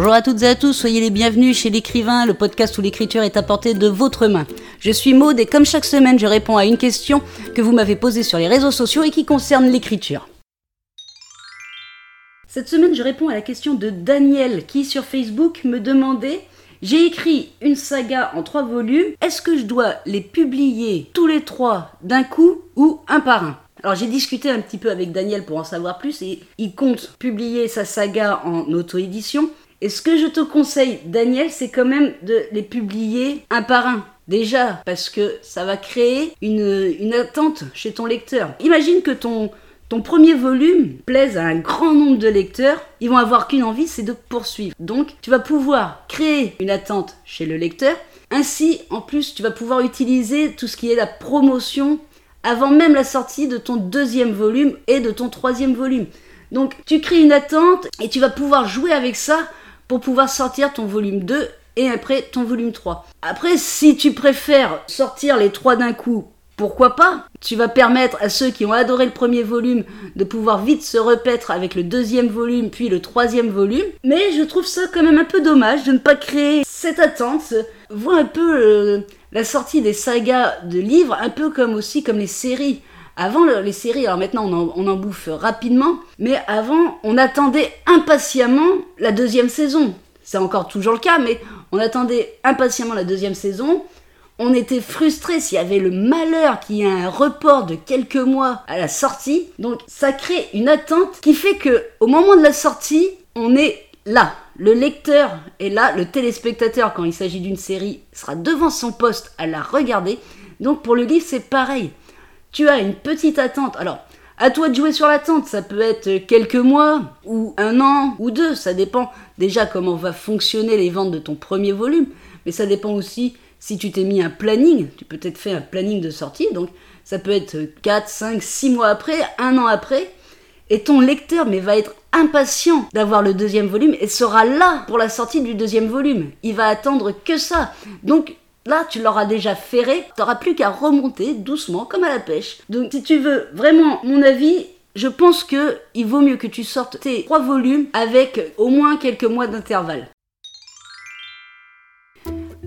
Bonjour à toutes et à tous, soyez les bienvenus chez l'écrivain, le podcast où l'écriture est apportée de votre main. Je suis Maude et comme chaque semaine, je réponds à une question que vous m'avez posée sur les réseaux sociaux et qui concerne l'écriture. Cette semaine, je réponds à la question de Daniel qui sur Facebook me demandait j'ai écrit une saga en trois volumes. Est-ce que je dois les publier tous les trois d'un coup ou un par un? Alors j'ai discuté un petit peu avec Daniel pour en savoir plus et il compte publier sa saga en auto-édition. Et ce que je te conseille, Daniel, c'est quand même de les publier un par un. Déjà, parce que ça va créer une, une attente chez ton lecteur. Imagine que ton, ton premier volume plaise à un grand nombre de lecteurs, ils vont avoir qu'une envie, c'est de poursuivre. Donc, tu vas pouvoir créer une attente chez le lecteur. Ainsi, en plus, tu vas pouvoir utiliser tout ce qui est la promotion avant même la sortie de ton deuxième volume et de ton troisième volume. Donc, tu crées une attente et tu vas pouvoir jouer avec ça pour pouvoir sortir ton volume 2 et après ton volume 3. Après, si tu préfères sortir les trois d'un coup pourquoi pas? Tu vas permettre à ceux qui ont adoré le premier volume de pouvoir vite se repaître avec le deuxième volume, puis le troisième volume. Mais je trouve ça quand même un peu dommage de ne pas créer cette attente. Vois un peu euh, la sortie des sagas de livres, un peu comme aussi comme les séries. Avant les séries, alors maintenant on en, bouffe rapidement, mais avant on attendait impatiemment la deuxième saison. C'est encore toujours le cas, mais on attendait impatiemment la deuxième saison on était frustré s'il y avait le malheur qu'il y ait un report de quelques mois à la sortie. Donc ça crée une attente qui fait que au moment de la sortie, on est là. Le lecteur est là, le téléspectateur quand il s'agit d'une série sera devant son poste à la regarder. Donc pour le livre, c'est pareil. Tu as une petite attente. Alors, à toi de jouer sur l'attente, ça peut être quelques mois, ou un an, ou deux, ça dépend déjà comment va fonctionner les ventes de ton premier volume, mais ça dépend aussi si tu t'es mis un planning, tu peux peut-être faire un planning de sortie, donc ça peut être 4, 5, 6 mois après, un an après, et ton lecteur mais va être impatient d'avoir le deuxième volume et sera là pour la sortie du deuxième volume. Il va attendre que ça. Donc là, tu l'auras déjà ferré, tu n'auras plus qu'à remonter doucement comme à la pêche. Donc si tu veux vraiment mon avis, je pense que il vaut mieux que tu sortes tes trois volumes avec au moins quelques mois d'intervalle.